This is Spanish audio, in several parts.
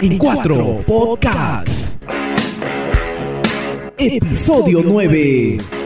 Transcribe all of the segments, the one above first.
en cuatro podcasts. Episodio 9.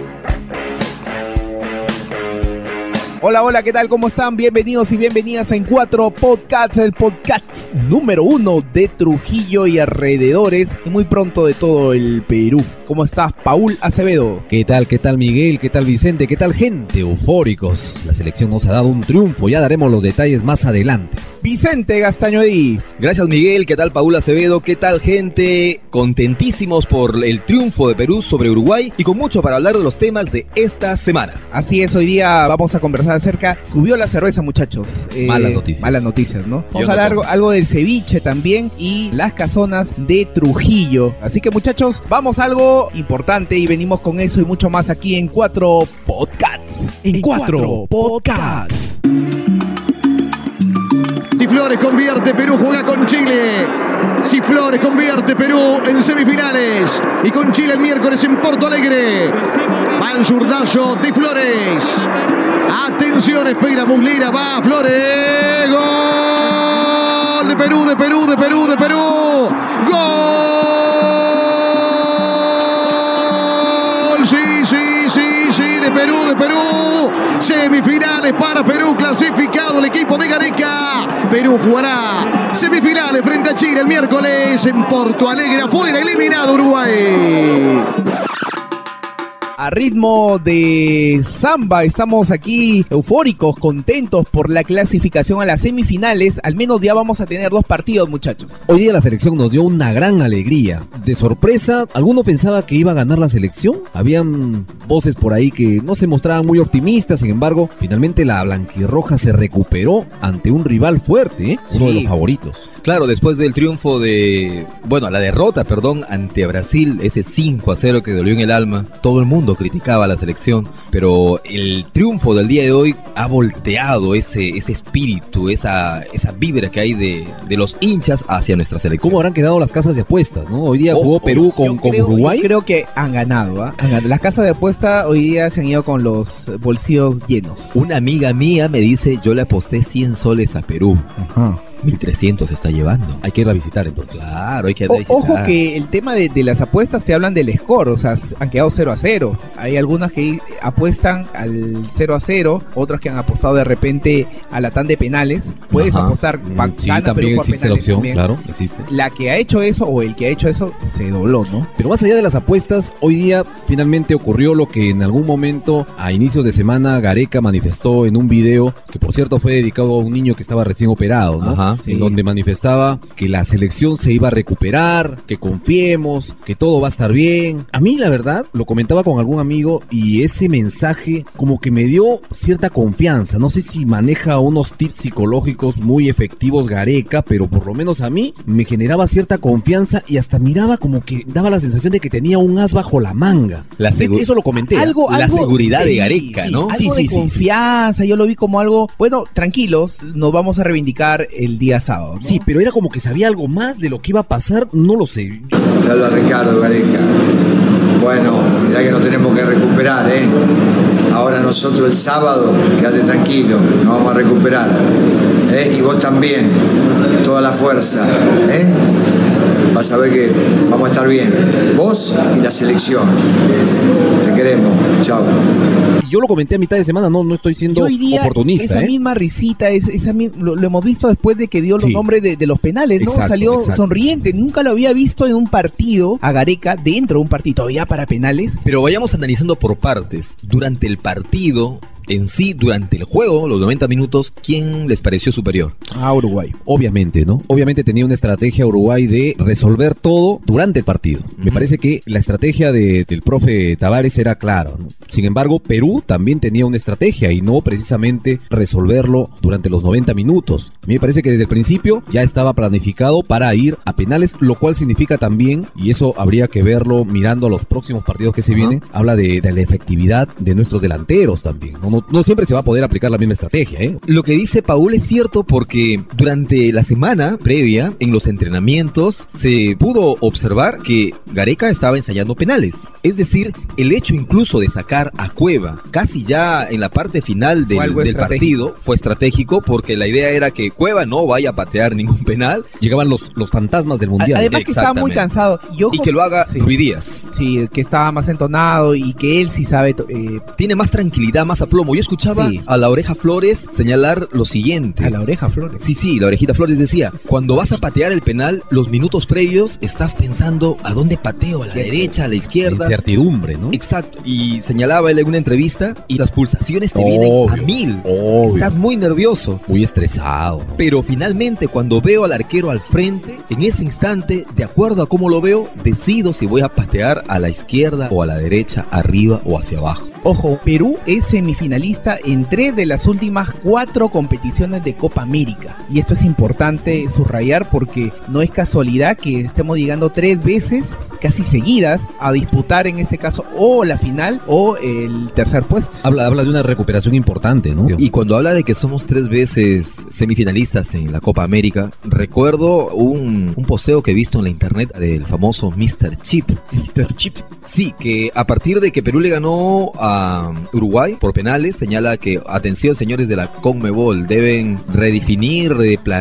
Hola, hola, ¿qué tal? ¿Cómo están? Bienvenidos y bienvenidas En Cuatro Podcasts, el podcast número uno de Trujillo y alrededores y muy pronto de todo el Perú. ¿Cómo estás, Paul Acevedo? ¿Qué tal, qué tal Miguel? ¿Qué tal Vicente? ¿Qué tal gente? Eufóricos. La selección nos ha dado un triunfo, ya daremos los detalles más adelante. Vicente Gastaño Edí. Gracias Miguel, ¿qué tal Paul Acevedo? ¿Qué tal gente? Contentísimos por el triunfo de Perú sobre Uruguay y con mucho para hablar de los temas de esta semana. Así es, hoy día vamos a conversar acerca. Subió la cerveza, muchachos. Eh, malas noticias. Malas noticias, ¿no? Vamos a hablar algo, algo, del ceviche también y las casonas de Trujillo. Así que, muchachos, vamos a algo importante y venimos con eso y mucho más aquí en Cuatro Podcasts. En, en Cuatro Podcasts. Si Flores convierte, Perú juega con Chile. Si Flores convierte, Perú en semifinales. Y con Chile el miércoles en Porto Alegre. Va el zurdazo de Flores. Atención, espera Muslera, va Flores. Gol de Perú, de Perú, de Perú, de Perú. Gol. Sí, sí, sí, sí, de Perú, de Perú. Semifinales para Perú, clasificado el equipo de Gareca. Perú jugará semifinales frente a Chile el miércoles en Porto Alegre. Afuera, eliminado Uruguay a ritmo de samba. Estamos aquí eufóricos, contentos por la clasificación a las semifinales. Al menos ya vamos a tener dos partidos, muchachos. Hoy día la selección nos dio una gran alegría. De sorpresa, ¿alguno pensaba que iba a ganar la selección? Habían voces por ahí que no se mostraban muy optimistas. Sin embargo, finalmente la blanquirroja se recuperó ante un rival fuerte, ¿eh? uno sí. de los favoritos. Claro, después del triunfo de, bueno, la derrota, perdón, ante Brasil, ese 5 a 0 que dolió en el alma, todo el mundo criticaba a la selección, pero el triunfo del día de hoy ha volteado ese, ese espíritu, esa, esa vibra que hay de, de los hinchas hacia nuestra selección. ¿Cómo habrán quedado las casas de apuestas, no? Hoy día jugó oh, Perú con, con creo, Uruguay. Yo creo que han ganado, ¿ah? ¿eh? Las casas de apuestas hoy día se han ido con los bolsillos llenos. Una amiga mía me dice, yo le aposté 100 soles a Perú. Ajá. 1300 está llevando. Hay que ir a visitar entonces. Claro, hay que ir o, a visitar. Ojo que el tema de, de, las apuestas se hablan del score, o sea, han quedado 0 a 0. Hay algunas que apuestan al 0 a 0, otras que han apostado de repente a la tan de penales. Puedes Ajá. apostar sí, también existe la opción, también. claro, existe. La que ha hecho eso o el que ha hecho eso se dobló, ¿no? Pero más allá de las apuestas, hoy día finalmente ocurrió lo que en algún momento a inicios de semana Gareca manifestó en un video que por cierto fue dedicado a un niño que estaba recién operado, ¿no? Ajá, sí. En donde que la selección se iba a recuperar, que confiemos, que todo va a estar bien. A mí la verdad, lo comentaba con algún amigo y ese mensaje como que me dio cierta confianza. No sé si maneja unos tips psicológicos muy efectivos Gareca, pero por lo menos a mí me generaba cierta confianza y hasta miraba como que daba la sensación de que tenía un as bajo la manga. La Eso lo comenté. Algo, la algo, seguridad de Gareca, sí, ¿no? Algo sí, sí, de confianza, yo lo vi como algo, bueno, tranquilos, nos vamos a reivindicar el día sábado. ¿no? Sí, pero era como que sabía algo más de lo que iba a pasar, no lo sé. Te habla Ricardo Gareca. Bueno, ya que nos tenemos que recuperar, ¿eh? Ahora nosotros el sábado, quédate tranquilo, nos vamos a recuperar. ¿eh? Y vos también, toda la fuerza, ¿eh? Vas a ver que vamos a estar bien. Vos y la selección. Te queremos. Chao. Yo lo comenté a mitad de semana, no, no estoy siendo hoy día, oportunista. Esa ¿eh? misma risita, es, esa, lo, lo, hemos visto después de que dio los Sí. nombres de, de los penales, ¿no? Exacto, Salió exacto. sonriente. Nunca lo había visto en un partido a Gareca dentro de un partido, todavía para penales. Pero vayamos analizando por partes. Durante el partido, en sí, durante el juego, los 90 minutos, ¿quién les pareció superior? A Uruguay. Obviamente, ¿no? Obviamente tenía una estrategia Uruguay de resolver todo durante el partido. Me parece que la estrategia de- del profe Tavares era clara. ¿no? Sin embargo, Perú también tenía una estrategia y no precisamente resolverlo durante los 90 minutos. A mí me parece que desde el principio ya estaba planificado para ir a penales, lo cual significa también, y eso habría que verlo mirando a los próximos partidos que se vienen, habla de, de la efectividad de nuestros delanteros también. ¿no? No, no siempre se va a poder aplicar la misma estrategia, ¿eh? Lo que dice Paul es cierto porque durante la semana previa, en los entrenamientos, se pudo observar que Gareca estaba ensayando penales. Es decir, el hecho incluso de sacar a Cueva casi ya en la parte final del, partido fue estratégico porque la idea era que Cueva no vaya a patear ningún penal Llegaban los, los fantasmas del mundial. Además que estaba muy cansado. Y, ojo- y que lo haga Sí. Díaz. Sí, que estaba más entonado y que él sí sabe eh, Tiene más tranquilidad, más aplomo. Yo escuchaba Sí. a la oreja Flores señalar lo siguiente. a la oreja, Flores. Sí, sí, la orejita Flores decía, cuando vas a patear el penal, los minutos previos estás pensando a dónde pateo, a la derecha, a la izquierda. incertidumbre, ¿no? Exacto. Y señalaba él en una entrevista y las pulsaciones te vienen a mil. obvio. Estás muy nervioso. Muy estresado. Pero finalmente cuando veo al arquero al frente, en ese instante, de acuerdo a cómo lo veo, decido si voy a patear a la izquierda o a la derecha, arriba o hacia abajo. Ojo, Perú es semifinalista en tres de las últimas cuatro competiciones de Copa América. Y esto es importante subrayar porque no es casualidad que estemos llegando tres veces casi seguidas a disputar en este caso o la final o el tercer puesto. Habla, habla de una recuperación importante, ¿no? Y cuando habla de que somos tres veces semifinalistas en la Copa América, recuerdo un, un posteo que he visto en la internet del famoso Mr. Chip. Mr. Chip. Sí, que a partir de que Perú le ganó a Uruguay por penales, señala que, atención señores de la Conmebol, deben redefinir,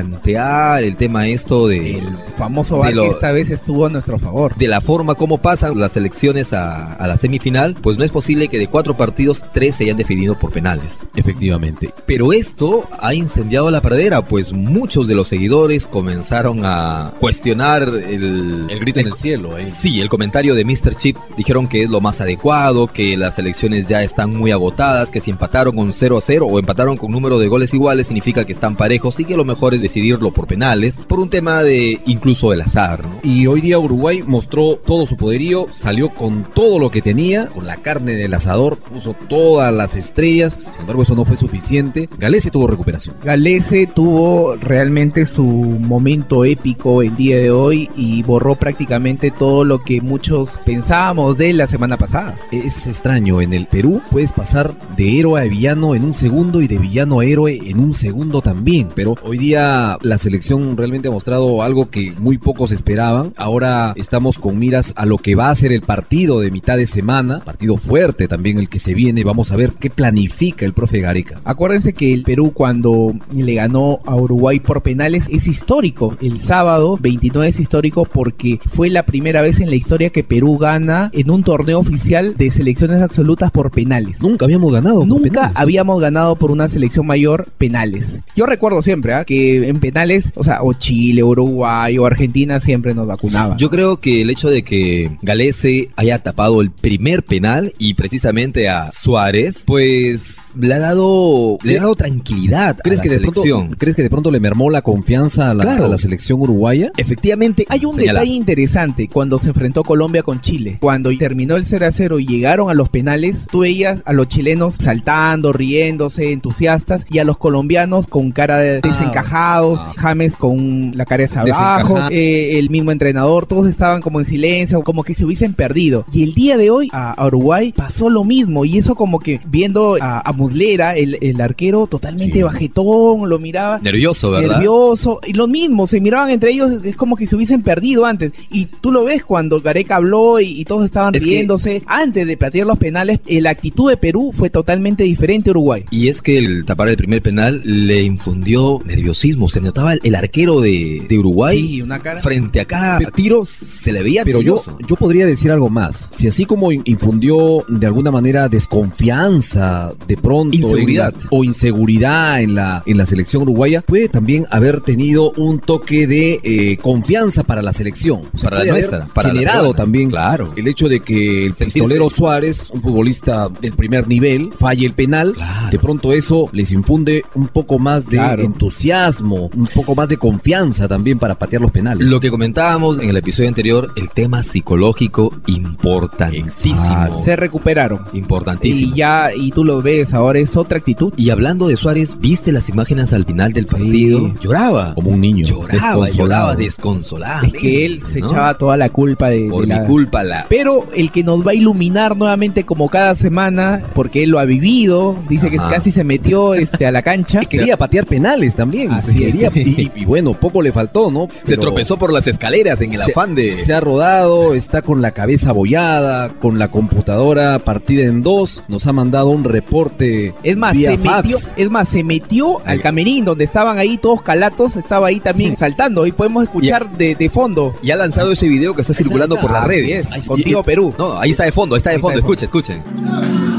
replantear el tema esto de, El famoso lo- que esta vez estuvo a nuestro favor. de la forma como pasan las elecciones a, a la semifinal, pues no es posible que de cuatro partidos, tres se hayan definido por penales. Efectivamente. Pero esto ha incendiado la pradera, pues muchos de los seguidores comenzaron a cuestionar el, El grito en el cielo, ¿eh? Sí, el comentario de Mr. Chip dijeron que es lo más adecuado, que las elecciones ya están muy agotadas, que si empataron con 0 a 0 o empataron con número de goles iguales significa que están parejos y que lo mejor es decidirlo por penales, por un tema de incluso el azar, ¿no? Y hoy día Uruguay mostró todo su poderío, salió con todo lo que tenía, con la carne del asador, puso todas las estrellas, sin embargo eso no fue suficiente. Galese tuvo recuperación. Galese tuvo realmente su momento épico el día de hoy y borró prácticamente todo lo que muchos pensábamos de la semana pasada. Es extraño, en el Perú puedes pasar de héroe a villano en un segundo y de villano a héroe en un segundo también, pero hoy día la selección realmente ha mostrado algo que muy pocos esperaban. Ahora estamos con miras a lo que va a ser el partido de mitad de semana, partido fuerte también el que se viene, vamos a ver qué planifica el profe Gareca. Acuérdense que el Perú cuando le ganó a Uruguay por penales es histórico. El sábado 29 es histórico porque fue la primera vez en la historia que Perú gana en un torneo oficial de selecciones absolutas penales. Nunca habíamos ganado. por Nunca penales. habíamos ganado por una selección mayor penales. Yo recuerdo siempre ¿ah? que en penales, o sea, o Chile, Uruguay o Argentina siempre nos vacunaban. Yo creo que el hecho de que Galese haya tapado el primer penal y precisamente a Suárez, pues le ha dado, le ha dado tranquilidad. ¿Crees a que, la de pronto. ¿Crees que de pronto le mermó la confianza a la, Claro. a la selección uruguaya? Efectivamente, Hay un señala- detalle interesante cuando se enfrentó Colombia con Chile. Cuando terminó el 0 a 0 y llegaron a los penales, tú veías a los chilenos saltando, riéndose, entusiastas, y a los colombianos con cara de desencajados, Ah. James con la cara hacia abajo, eh, el mismo entrenador, todos estaban como en silencio, como que se hubiesen perdido. Y el día de hoy a, a Uruguay pasó lo mismo, y eso como que viendo a, a Muslera, el, el arquero totalmente Sí. bajetón, lo miraba nervioso, ¿verdad? nervioso. Y lo mismo, se miraban entre ellos, es como que se hubiesen perdido antes. Y tú lo ves cuando Gareca habló y, y todos estaban Es que- riéndose. Antes de patear los penales, la actitud de Perú fue totalmente diferente a Uruguay. Y es que el tapar el primer penal le infundió nerviosismo. Se notaba el, el arquero de, de Uruguay Sí, una cara. frente a cada Pero- tiro se le veía Pero yo, nervioso. yo podría decir algo más. Si así como in- infundió de alguna manera desconfianza de pronto Inseguridad. en o inseguridad en la, en la selección uruguaya, puede también haber tenido un toque de eh, confianza para la selección. O sea, Para la nuestra, para generado también Claro. el hecho de que el Sentirse- pistolero Suárez, un futbolista del primer nivel, falle el penal. Claro. De pronto eso les infunde un poco más de Claro. entusiasmo, un poco más de confianza también para patear los penales. Lo que comentábamos en el episodio anterior, el tema psicológico importantísimo. Se recuperaron. Importantísimo. Y ya, y tú lo ves, ahora es otra actitud. Y hablando de Suárez, ¿viste las imágenes al final del partido? Lloraba. como un niño, Lloraba, desconsolado. lloraba desconsolado. Es que él se ¿no? echaba toda la culpa de, Por de mi la... culpa la... Pero el que nos va a iluminar nuevamente como cada cada semana porque él lo ha vivido. Dice que casi se metió este, a la cancha. Quería patear penales también. Así quería- es. y, y bueno, poco le faltó, ¿no? Se tropezó por las escaleras en el se- afán de... Se ha rodado, está con la cabeza abollada, con la computadora partida en dos. Nos ha mandado un reporte. Es más, vía se fax. metió, es más, se metió al camerín donde estaban ahí todos calatos, estaba ahí también saltando y podemos escuchar de, de fondo. Y ha lanzado ese video que está circulando por las redes. es, contigo Perú. No, ahí está de fondo, ahí está de fondo. Escuchen, escuchen. Ahí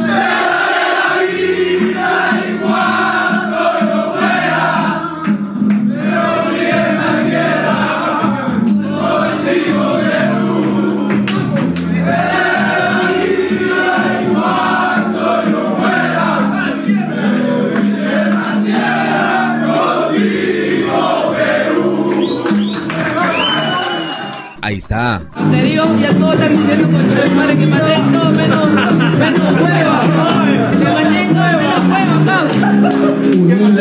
está. Te digo, ya todos están diciendo concha de madre que maten todo menos, menos hueva. Que maten todo menos hueva,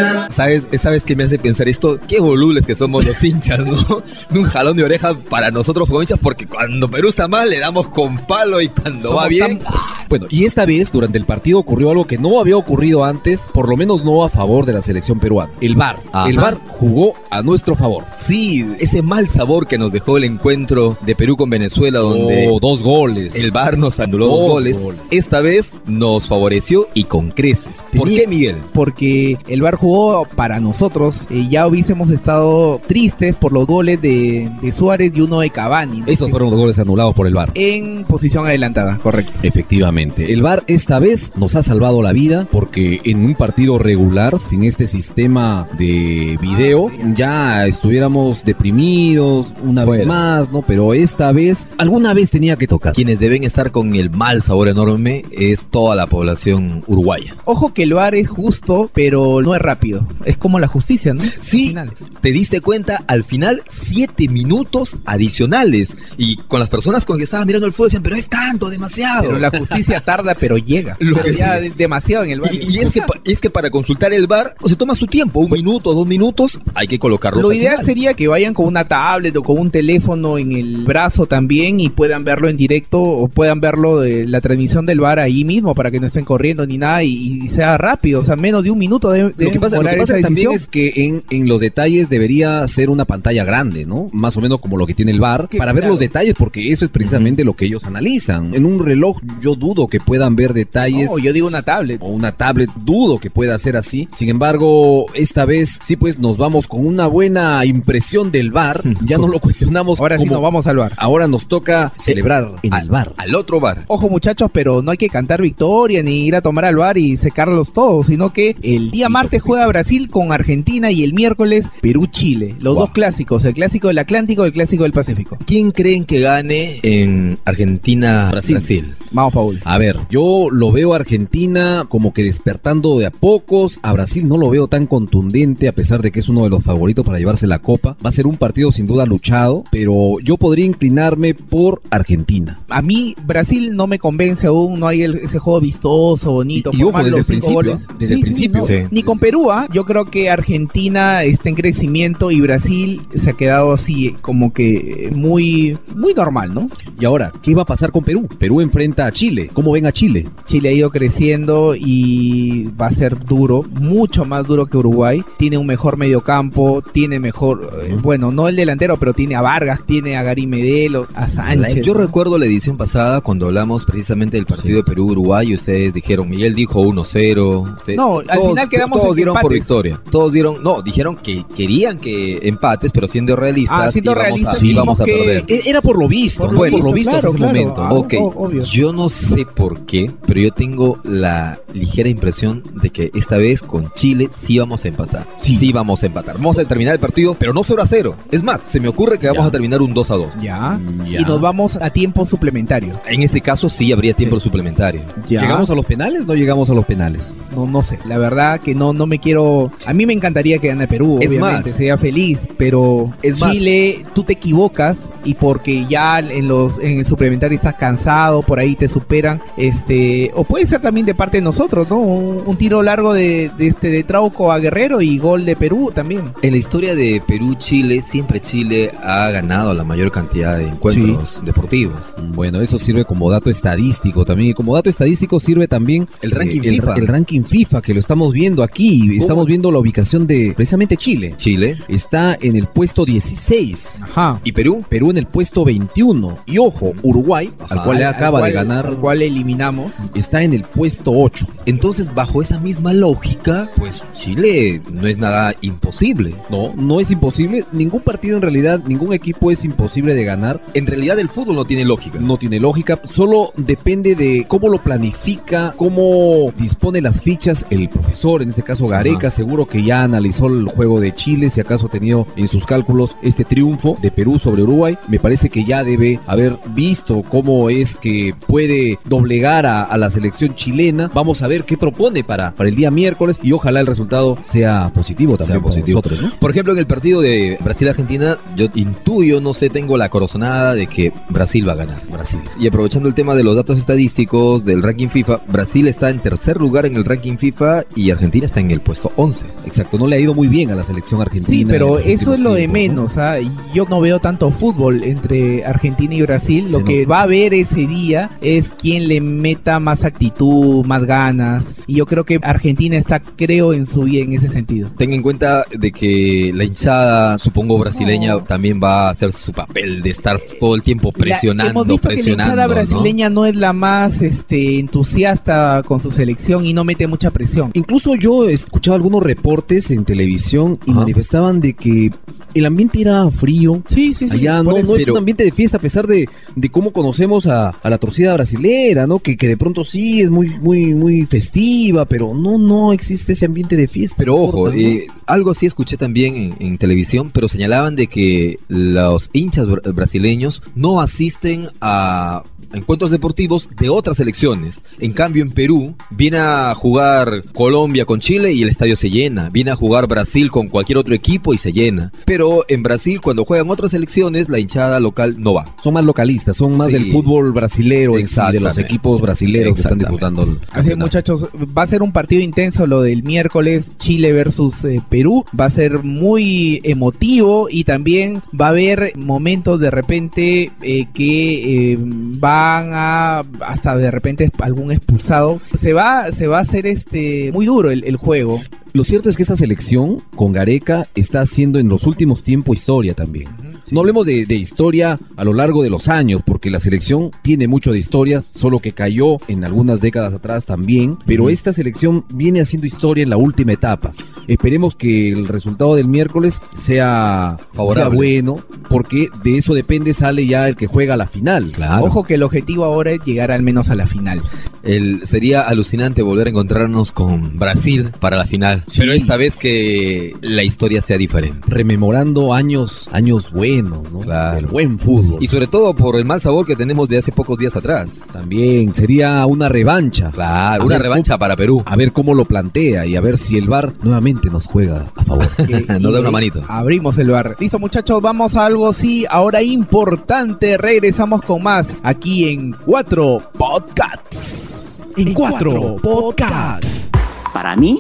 causa. ¿Sabes, ¿Sabes qué me hace pensar esto? Qué volubles que somos los hinchas, ¿no? De un jalón de oreja para nosotros como hinchas, porque cuando Perú está mal le damos con palo y cuando va bien. tan- Bueno, y esta vez durante el partido ocurrió algo que no había ocurrido antes, por lo menos no a favor de la selección peruana. El VAR. El VAR jugó a nuestro favor. Sí, ese mal sabor que nos dejó el encuentro de Perú con Venezuela, donde Oh, dos goles. el VAR nos anuló dos, Dos goles. goles. Esta vez nos favoreció y con creces. ¿Por Tenía- qué, Miguel? porque el VAR jugó para nosotros. eh, ya hubiésemos estado tristes por los goles de, de Suárez y uno de Cavani. ¿no? Estos fueron los goles anulados por el VAR. en posición adelantada, correcto. Efectivamente, el VAR esta vez nos ha salvado la vida porque en un partido regular, sin este sistema de video, ya estuviéramos deprimidos una vez más, ¿no? Pero esta vez, alguna vez tenía que tocar. Quienes deben estar con el mal sabor enorme es toda la población uruguaya. Ojo que el VAR es justo, pero no es rápido. Es como la justicia, ¿no? Sí, te diste cuenta, al final, siete minutos adicionales. Y con las personas con que estaban mirando el fútbol decían, pero es tanto, demasiado. Pero la justicia tarda, pero llega. Lo que ya es. demasiado en el VAR. Y, y es, que, pa- es que para consultar el bar se toma su tiempo, un minuto, dos minutos, hay que colocarlo. Lo al ideal final. sería que vayan con una tablet o con un teléfono en el brazo también y puedan verlo en directo o puedan verlo de la transmisión del bar ahí mismo para que no estén corriendo ni nada y, y sea rápido, o sea, menos de un minuto de, Lo que pasa, lo que pasa también es que en, en los detalles debería ser una pantalla grande, ¿no? Más o menos como lo que tiene el bar, para ver los detalles, porque eso es precisamente lo que ellos analizan. En un reloj yo dudo que puedan ver detalles. No, yo digo una tablet. o una tablet, dudo que pueda ser así. Sin embargo, esta vez sí pues nos vamos con una buena impresión del bar. Ya no lo cuestionamos Ahora sí como- nos vamos al bar. Ahora nos toca celebrar en al el bar. Al otro bar. Ojo muchachos, pero no hay que cantar victoria ni ir a tomar al bar y secarlos todos, sino que el día martes juega Brasil con Argentina y el miércoles Perú-Chile. Los Wow. dos clásicos, el clásico del Atlántico y el clásico del Pacífico. ¿Quién creen que gane en Argentina-Brasil? Brasil. Vamos, Paul. A ver, yo lo veo a Argentina como que despertando de a pocos. A Brasil no lo veo tan contundente, a pesar de que es uno de los favoritos para llevarse la copa. Va a ser un partido sin duda luchado, pero yo podría inclinarme por Argentina. A mí Brasil no me convence aún, no hay el- ese juego vistoso, bonito. Y- y ojo, forman desde los el cinco principio, goles. ¿eh? Desde el principio. no. Sí. Ni con Perú, yo creo que Argentina está en crecimiento y Brasil se ha quedado así como que muy, muy normal, ¿no? Y ahora, ¿qué va a pasar con Perú? Perú enfrenta a Chile. ¿Cómo ven a Chile? Chile ha ido creciendo y va a ser duro, mucho más duro que Uruguay. Tiene un mejor mediocampo, tiene mejor, eh, bueno, no el delantero, pero tiene a Vargas, tiene a Gary Medel, a Sánchez. Yo recuerdo la edición pasada cuando hablamos precisamente del partido de Perú-Uruguay y ustedes dijeron, Miguel dijo 1-0. Usted- No, al final quedamos Todos en dieron por empates. victoria. Todos dieron, no, dijeron que querían que empates, pero siendo realistas, Ah, siendo íbamos, realistas, a, sí, íbamos a perder. E- Era por lo visto, Por lo por lo visto, visto hasta ese claro, momento. claro. ¿no? Ah, Ok, obvio. yo no sé por qué, pero yo tengo la ligera impresión de que esta vez con Chile sí vamos a empatar. Sí, vamos a empatar. Vamos a terminar el partido, pero no 0 a 0. Es más, se me ocurre que vamos Ya. a terminar un 2 a 2. Ya. Ya. Y nos vamos a tiempo suplementario. En este caso sí habría tiempo suplementario. Ya. ¿Llegamos a los penales? No llegamos a los penales. No, no sé. La verdad que no, no me quiero a mí me encantaría que gane Perú, Es obviamente, más. sería feliz. Pero Es más. Chile, tú te equivocas y porque ya en los en el suplementario estás cansado, por ahí te superan, este, o puede ser también de parte de nosotros, ¿no? Un, un tiro largo de, de este de Trauco a Guerrero y gol de Perú también. En la historia de Perú-Chile, siempre Chile ha ganado la mayor cantidad de encuentros deportivos. Bueno, eso sirve como dato estadístico también. Y como dato estadístico sirve también El ranking eh, el, FIFA. el ranking FIFA, que lo estamos viendo aquí. Estamos viendo la ubicación de precisamente Chile. Chile Está en el puesto 16. Ajá. y Perú. Perú en el puesto 21. Y ojo, Uruguay, al cual le acaba de ganar, al cual eliminamos. está en el puesto 8. Entonces, bajo esa misma lógica, pues Chile no es nada imposible. No, no es imposible. Ningún partido en realidad, ningún equipo es imposible de ganar. En realidad el fútbol no tiene lógica. No tiene lógica, solo depende de cómo lo planifica, cómo dispone las fichas el profesor, en este caso Gareca, Ajá. seguro que ya analizó el juego de Chile, si acaso ha tenido en sus cálculos este triunfo de Perú sobre Uruguay, me parece que ya debe haber visto cómo es que puede doblegar a, a la selección chilena. Vamos a ver qué propone para, para el día miércoles y ojalá el resultado sea positivo también Sea para positivo. nosotros, ¿no? Por ejemplo, en el partido de Brasil-Argentina, yo intuyo, no sé, tengo la corazonada de que Brasil va a ganar. Brasil. Y aprovechando el tema de los datos estadísticos del ranking FIFA, Brasil está en tercer lugar en el ranking FIFA y Argentina está en el puesto 11. Exacto, no le ha ido muy bien a la selección argentina. Sí, pero eso es lo de menos. ¿ah? Yo no veo tanto fútbol entre Argentina y Brasil. Se Lo que va a haber ese día es quien le meta más actitud, más ganas. Y yo creo que Argentina está, creo, en su vida en ese sentido. Ten en cuenta de que la hinchada, supongo brasileña, también va a hacer su papel de estar todo el tiempo La- presionando, hemos visto que la presionando. hinchada ¿no? brasileña ¿no? es la más este, entusiasta con su selección y no mete mucha presión. Incluso yo escuchaba algunos reportes en televisión y Ajá. manifestaban de que el ambiente era frío. Sí, sí, sí. Allá no, no es un ambiente de fiesta a pesar de, de cómo conocemos a, a la torcida brasilera, ¿no? Que, que de pronto sí es muy, muy, muy festiva, pero no, no existe ese ambiente de fiesta. Pero ojo, ¿no? eh, algo así escuché también en, en televisión, pero señalaban de que los hinchas bra- brasileños no asisten a encuentros deportivos de otras selecciones. En cambio, en Perú viene a jugar Colombia con Chile y el estadio se llena. Viene a jugar Brasil con cualquier otro equipo y se llena. Pero en Brasil, cuando juegan otras selecciones, la hinchada local no va. son más localistas, son más Sí. del fútbol brasilero, en sí, de los equipos brasileros que están disputando el Así es, muchachos, va a ser un partido intenso lo del miércoles Chile versus eh, Perú. Va a ser muy emotivo y también va a haber momentos de repente eh, que eh, van a hasta de repente algún expulsado. Se va, se va a hacer este muy duro el, el juego. Lo cierto es que esta selección con Gareca está haciendo en los últimos tiempos historia también. No hablemos de, de historia a lo largo de los años, porque la selección tiene mucho de historia, solo que cayó en algunas décadas atrás también, pero esta selección viene haciendo historia en la última etapa. Esperemos que el resultado del miércoles sea Favorable. sea bueno, porque de eso depende sale ya el que juega a la final. Claro. Ojo que el objetivo ahora es llegar al menos a la final. El, sería alucinante volver a encontrarnos con Brasil para la final. Sí. Pero esta vez que la historia sea diferente. Rememorando años, años buenos, ¿no? Claro. Del buen fútbol. Y sobre todo por el mal sabor que tenemos de hace pocos días atrás. También sería una revancha. Claro, A una revancha para Perú. A ver cómo lo plantea y a ver si el VAR nuevamente nos juega a favor. Nos da una manito. Abrimos el bar. Listo, muchachos, vamos a algo sí, ahora importante. Regresamos con más aquí en Cuatro Podcasts. En Cuatro Podcasts. Para mí,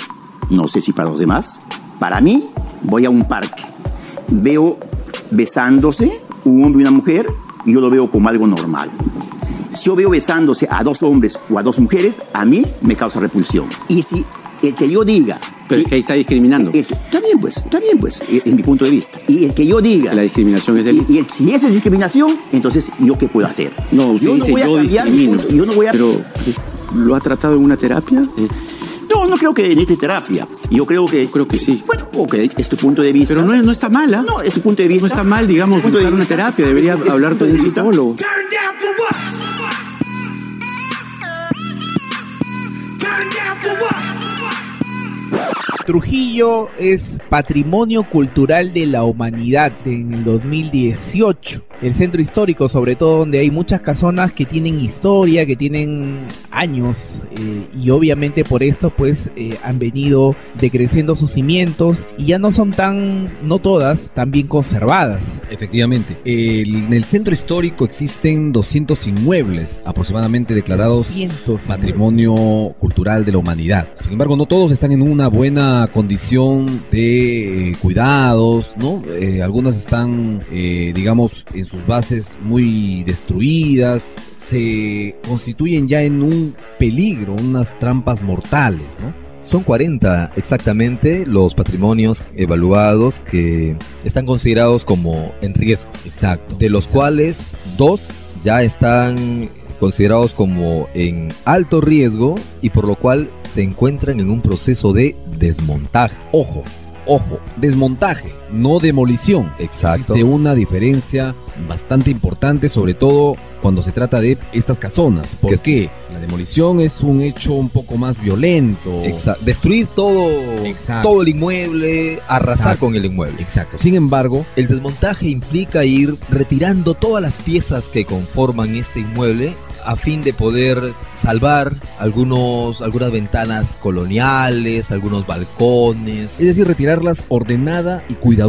no sé si para los demás, para mí voy a un parque, veo besándose un hombre y una mujer y yo lo veo como algo normal. Si yo veo besándose a dos hombres o a dos mujeres, a mí me causa repulsión. Y si el que yo diga... Pero es que ahí está discriminando. el que- está bien, pues, está bien, pues, e- en mi punto de vista. Y el que yo diga... La discriminación es del... Y, y el- si eso es discriminación, entonces, ¿yo qué puedo hacer? No, usted yo dice voy a yo cambiar mi punto- yo no voy a... Pero, ¿lo ha tratado en una terapia? Eh, No, no creo que necesite terapia. Yo creo que... creo que sí. Bueno, ok, es tu punto de vista. Pero no, no está mal, ¿ah? No, es tu punto de vista. No está mal, digamos, punto de una terapia. Debería hablar de un psicólogo. Trujillo es patrimonio cultural de la humanidad en el 2018. el centro histórico, sobre todo donde hay muchas casonas que tienen historia, que tienen años eh, y obviamente por esto pues eh, han venido decreciendo sus cimientos y ya no son tan, no todas, tan bien conservadas. Efectivamente. El- en el centro histórico existen 200 inmuebles aproximadamente declarados 200 patrimonio cultural de la humanidad. Sin embargo, no todos están en una buena condición de eh, cuidados, ¿no? Eh, algunas están, eh, digamos, en sus bases muy destruidas, se constituyen ya en un peligro, unas trampas mortales, ¿no? Son 40 exactamente los patrimonios evaluados que están considerados como en riesgo. Exacto. de los exacto. cuales dos ya están considerados como en alto riesgo y por lo cual se encuentran en un proceso de desmontaje. Ojo, ojo, desmontaje, no demolición. Exacto. Existe una diferencia bastante importante, sobre todo cuando se trata de estas casonas. ¿Por qué? La demolición es un hecho un poco más violento. Exa- destruir todo, Exacto. todo el inmueble, arrasar Exacto. con el inmueble. Exacto. Sin embargo, El desmontaje implica ir retirando todas las piezas que conforman este inmueble a fin de poder salvar algunos, algunas ventanas coloniales, algunos balcones. es decir, retirarlas ordenada y cuidadosamente.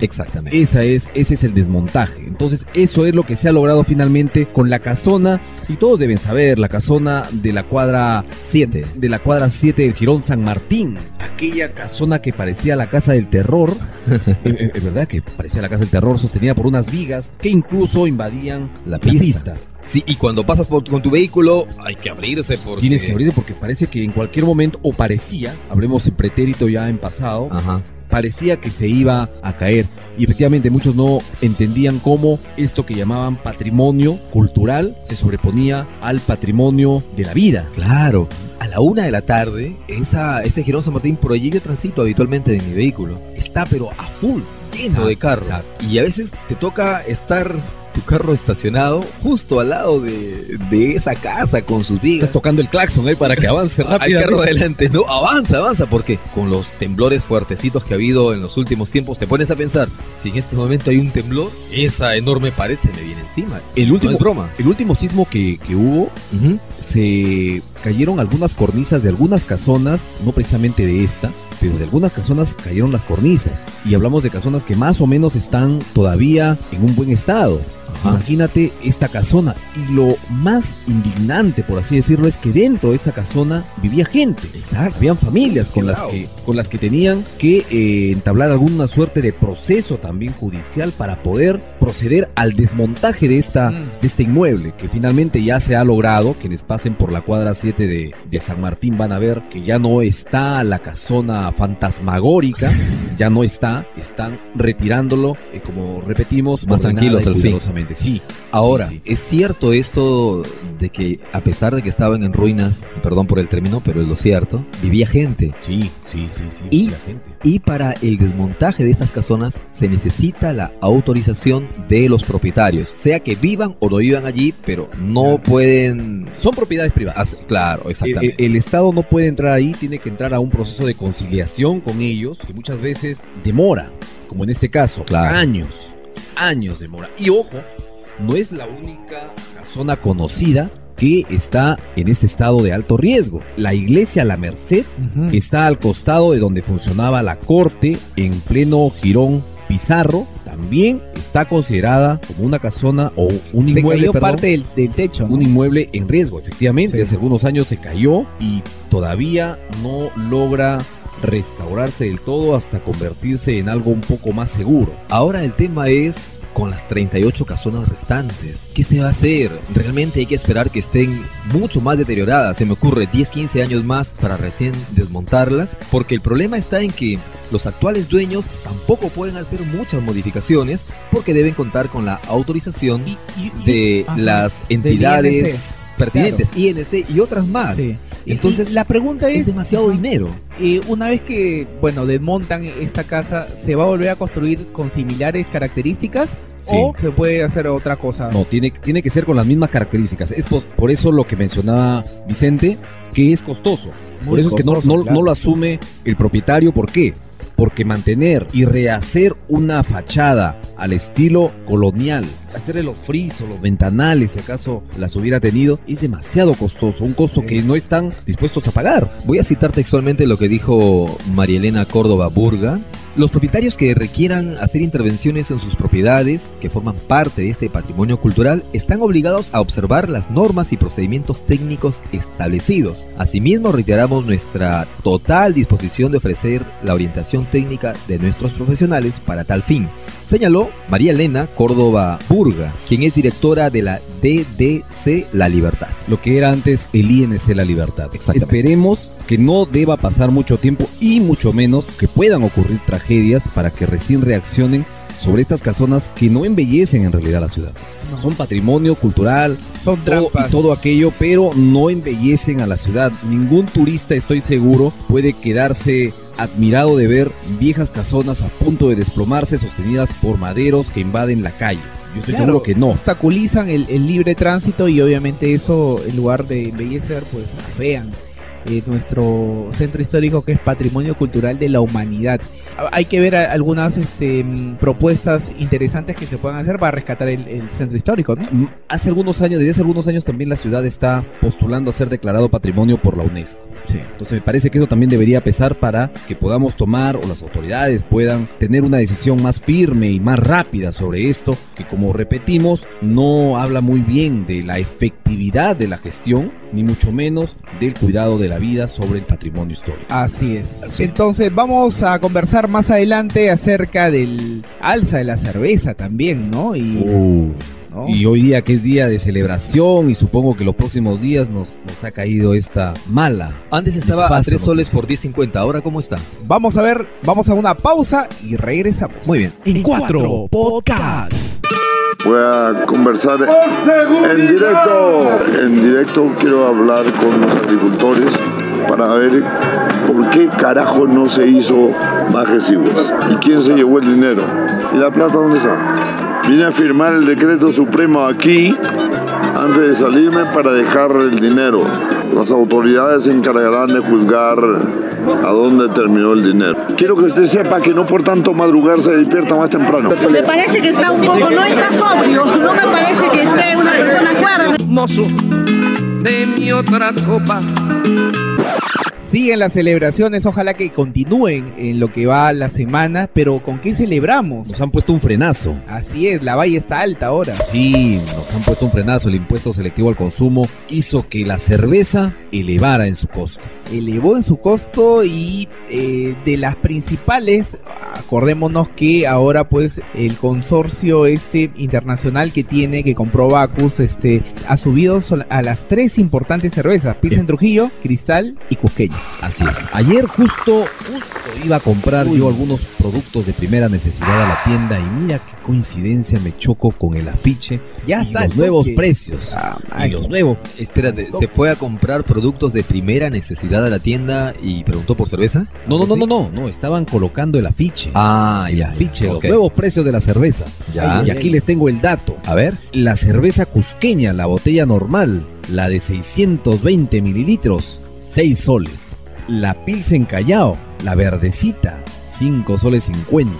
Exactamente. Esa es, ese es el desmontaje. Entonces, eso es lo que se ha logrado finalmente con la casona. Y todos deben saber, la casona de la cuadra 7. de la cuadra 7 del Girón San Martín. Aquella casona que parecía la casa del terror. Eh, eh, Es verdad que parecía la casa del terror, sostenida por unas vigas que incluso invadían La pista. Sí, y cuando pasas por- con tu vehículo hay que abrirse porque... Tienes que abrirse porque parece que en cualquier momento, o parecía, hablemos en pretérito ya en pasado, Ajá. Parecía que se iba a caer. Y efectivamente muchos no entendían cómo esto que llamaban patrimonio cultural se sobreponía al patrimonio de la vida. Claro. A la una de la tarde, esa, ese Girón San Martín, por allí yo transito habitualmente en mi vehículo. Está pero a full, lleno de carros. exacto. Y a veces te toca estar tu carro estacionado justo al lado de, de esa casa con sus vigas. Estás tocando el claxon para que avance Al carro rápido. adelante, no, avanza, avanza, porque con los temblores fuertecitos que ha habido en los últimos tiempos, te pones a pensar, si en este momento hay un temblor, esa enorme pared se me viene encima. El último, No es broma. el último sismo que, que hubo, se cayeron algunas cornisas de algunas casonas, no precisamente de esta, pero de algunas casonas cayeron las cornisas. Y hablamos de casonas que más o menos están todavía en un buen estado. Ajá. Imagínate esta casona. Y lo más indignante, por así decirlo, es que dentro de esta casona vivía gente. Exacto. Habían familias con las que, con las que tenían que eh, entablar alguna suerte de proceso también judicial para poder proceder al desmontaje de, esta, Mm. de este inmueble, que finalmente ya se ha logrado. Quienes pasen por la cuadra 7 de, de San Martín van a ver que ya no está la casona fantasmagórica, ya no está, están retirándolo, eh, como repetimos, Más tranquilos al fin. Sí, Ahora, sí, sí. ¿es cierto esto de que a pesar de que estaban en ruinas, perdón por el término, pero es lo cierto, vivía gente? Sí, sí, sí, sí. Y- la gente. Y para el desmontaje de estas casonas se necesita la autorización de los propietarios, sea que vivan o no vivan allí, pero no pueden... Son propiedades privadas. Claro, exactamente. el- el Estado no puede entrar ahí, tiene que entrar a un proceso de conciliación con ellos, que muchas veces demora, como en este caso, Claro. años, años demora. Y ojo, no es la única zona conocida que está en este estado de alto riesgo. La iglesia La Merced, está al costado de donde funcionaba la corte, en pleno jirón Pizarro, también está considerada como una casona o un Se inmueble, cayó perdón, parte del, del techo. ¿no? un inmueble en riesgo, efectivamente. Sí. Hace algunos años se cayó y todavía no logra restaurarse del todo hasta convertirse en algo un poco más seguro. Ahora el tema es con las 38 casonas restantes. ¿Qué se va a hacer? Realmente hay que esperar que estén mucho más deterioradas. Se me ocurre 10, 15 años más para recién desmontarlas. Porque el problema está en que los actuales dueños tampoco pueden hacer muchas modificaciones porque deben contar con la autorización Y- y- y- de ajá, las entidades pertinentes, INC y otras más. Sí. Entonces, la pregunta es, Es demasiado ajá, dinero. eh, una vez que, bueno, desmontan esta casa, ¿se va a volver a construir con similares características Sí. o se puede hacer otra cosa? No, tiene, tiene que ser con las mismas características. Es por eso lo que mencionaba Vicente, que es costoso. Muy por eso es que no, no- claro. no lo asume el propietario. ¿Por qué? Porque mantener y rehacer una fachada al estilo colonial hacerle los frisos, los ventanales, si acaso las hubiera tenido, es demasiado costoso, un costo que no están dispuestos a pagar. Voy a citar textualmente lo que dijo María Elena Córdoba Burga. Los propietarios que requieran hacer intervenciones en sus propiedades, que forman parte de este patrimonio cultural, están obligados a observar las normas y procedimientos técnicos establecidos. Asimismo, reiteramos nuestra total disposición de ofrecer la orientación técnica de nuestros profesionales para tal fin, señaló María Elena Córdoba Burga, quien es directora de la DDC La Libertad. Lo que era antes el INC La Libertad. Exactamente. Esperemos que no deba pasar mucho tiempo y mucho menos que puedan ocurrir tragedias para que recién reaccionen sobre estas casonas que no embellecen en realidad la ciudad. Son patrimonio cultural, Son todo, y todo aquello, pero no embellecen a la ciudad. Ningún turista, estoy seguro, puede quedarse admirado de ver viejas casonas a punto de desplomarse sostenidas por maderos que invaden la calle. Yo estoy Claro, seguro que no. Obstaculizan el, el libre tránsito y obviamente eso, en lugar de embellecer, pues afean eh, nuestro centro histórico que es patrimonio cultural de la humanidad. Ah, Hay que ver algunas este, mm, propuestas interesantes que se puedan hacer para rescatar el, el centro histórico, ¿no? Mm, Hace algunos años, desde hace algunos años también la ciudad está postulando a ser declarado patrimonio por la UNESCO. Sí. Entonces me parece que eso también debería pesar para que podamos tomar o las autoridades puedan tener una decisión más firme y más rápida sobre esto, que como repetimos, no habla muy bien de la efectividad de la gestión, ni mucho menos del cuidado de la vida sobre el patrimonio histórico. Así es. Entonces vamos a conversar más adelante acerca del alza de la cerveza también, ¿no? Y, ¿no? Y hoy día que es día de celebración y supongo que los próximos días nos, nos ha caído esta mala. Antes estaba a nefasta 3 soles por 10.50, ¿ahora cómo está? Vamos a ver, vamos a una pausa y regresamos. Muy bien. En cuatro podcasts. Voy a conversar en directo. En directo quiero hablar con los agricultores para ver por qué carajo no se hizo Bajesivos y quién se llevó el dinero. ¿Y la plata dónde está? Vine a firmar el decreto supremo aquí antes de salirme para dejar el dinero. Las autoridades se encargarán de juzgar a dónde terminó el dinero. Quiero que usted sepa que no por tanto madrugar se despierta más temprano. Me parece que está un poco, no está sobrio, no me parece que esté una persona cuerda. mozo de mi otra copa. Siguen las celebraciones, ojalá que continúen en lo que va la semana, pero ¿con qué celebramos? Nos han puesto un frenazo. Así es, la valla está alta ahora. Sí, nos han puesto un frenazo. El impuesto selectivo al consumo hizo que la cerveza elevara en su costo. Elevó en su costo y eh, de las principales, acordémonos que ahora pues el consorcio este internacional que tiene, que compró Bacus, este, ha subido a las tres importantes cervezas, Pilsen Trujillo, Cristal y Cusqueña. Así es. Ayer justo, justo iba a comprar yo algunos productos de primera necesidad a la tienda y mira qué coincidencia me choco con el afiche Ya y está. los nuevos precios. Ah, y los nuevos. Espérate, ¿se fue a comprar productos de primera necesidad a la tienda y preguntó por cerveza? No, no, no, ¿Sí? no, no, no, estaban colocando el afiche. Ah, el ya, afiche, ya, los nuevos precios de la cerveza. Ya. Y aquí les tengo el dato. A ver. La cerveza cusqueña, la botella normal, la de 620 mililitros, 6 soles. La Pilsen Callao, la verdecita, 5 soles 50.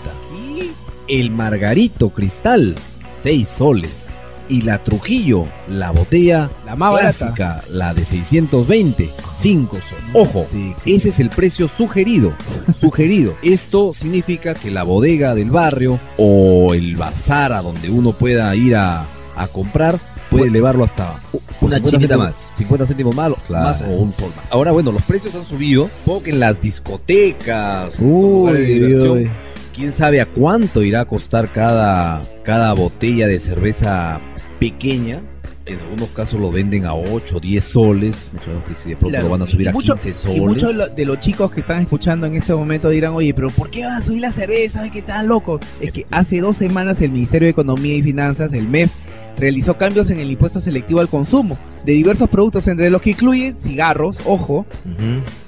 El Margarito Cristal, 6 soles. Y la Trujillo, la botella La más barata. clásica, la de 620, 5 soles. Ojo, ese es el precio sugerido. Sugerido. Esto significa que la bodega del barrio o el bazar a donde uno pueda ir a, a comprar puede elevarlo hasta por Una 50 chiquita céntimos- más. 50 céntimos más, Claro. más o un sol más. Ahora, bueno, los precios han subido. Supongo que en las discotecas, Uy, de diversión, uy. quién sabe a cuánto irá a costar cada, cada botella de cerveza pequeña. En algunos casos lo venden a 8, 10 soles. No sabemos que si de pronto Claro, lo van a subir y a mucho- 15 Y soles. muchos de lo- de los chicos que están escuchando en este momento dirán, oye, pero ¿por qué van a subir la cerveza? ¿Qué tan loco? Es que hace dos semanas el Ministerio de Economía y Finanzas, el MEF, realizó cambios en el impuesto selectivo al consumo de diversos productos, entre los que incluyen cigarros, ojo.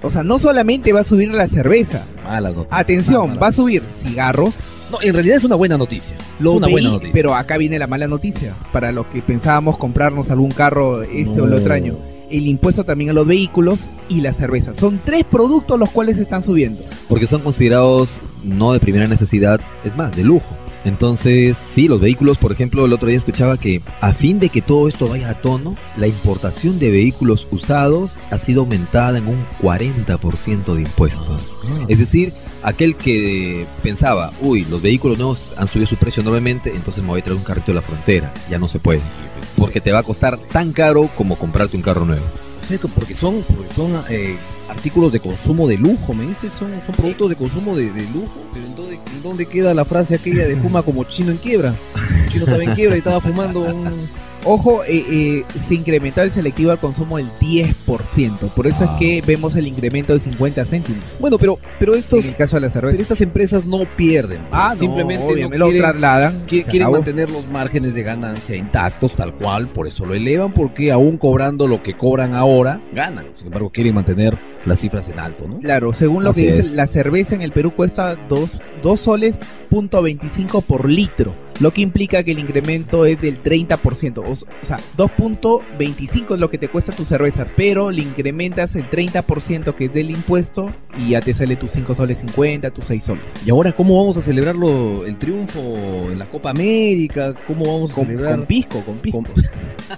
O sea, no solamente va a subir la cerveza. Malas noticias. Atención, Malas va a subir cigarros, No, en realidad es una buena noticia. Lo es una veí, buena noticia. Pero acá viene la mala noticia. Para los que pensábamos comprarnos algún carro este o el otro año. El impuesto también a los vehículos y la cerveza. Son tres productos los cuales están subiendo. Porque son considerados no de primera necesidad, es más, de lujo. Entonces, sí, los vehículos, por ejemplo, el otro día escuchaba que a fin de que todo esto vaya a tono, la importación de vehículos usados ha sido aumentada en un 40% de impuestos. Es decir, aquel que pensaba, uy, los vehículos nuevos han subido su precio enormemente, entonces me voy a traer un carrito de la frontera. Ya no se puede. Porque te va a costar tan caro como comprarte un carro nuevo. O sea, porque son, porque son eh, artículos de consumo de lujo, me dices, son, son productos de consumo de, de lujo. Pero ¿en dónde, en dónde queda la frase aquella de fuma como chino en quiebra? El chino estaba en quiebra y estaba fumando un... Ojo, eh, eh, se incrementó el selectivo al consumo del 10%. Por eso Ah. es que vemos el incremento de 50 céntimos. Bueno, pero, pero estos... En el caso de la cerveza. Pero estas empresas no pierden. pues, Ah, no, simplemente no lo quieren, trasladan, qui- se quieren mantener los márgenes de ganancia intactos, tal cual, por eso lo elevan, porque aún cobrando lo que cobran ahora, ganan. Sin embargo, quieren mantener las cifras en alto, ¿no? Claro, según lo Así que dice, es. la cerveza en el Perú cuesta 2, soles punto 25 por litro, lo que implica que el incremento es del 30%. O, sea, 2.25 es lo que te cuesta tu cerveza, pero le incrementas el 30% que es del impuesto y ya te sale tus 5 soles 50, tus 6 soles. Y ahora, ¿cómo vamos a celebrarlo el triunfo en la Copa América? ¿Cómo vamos a Con, celebrar? con pisco, con pisco.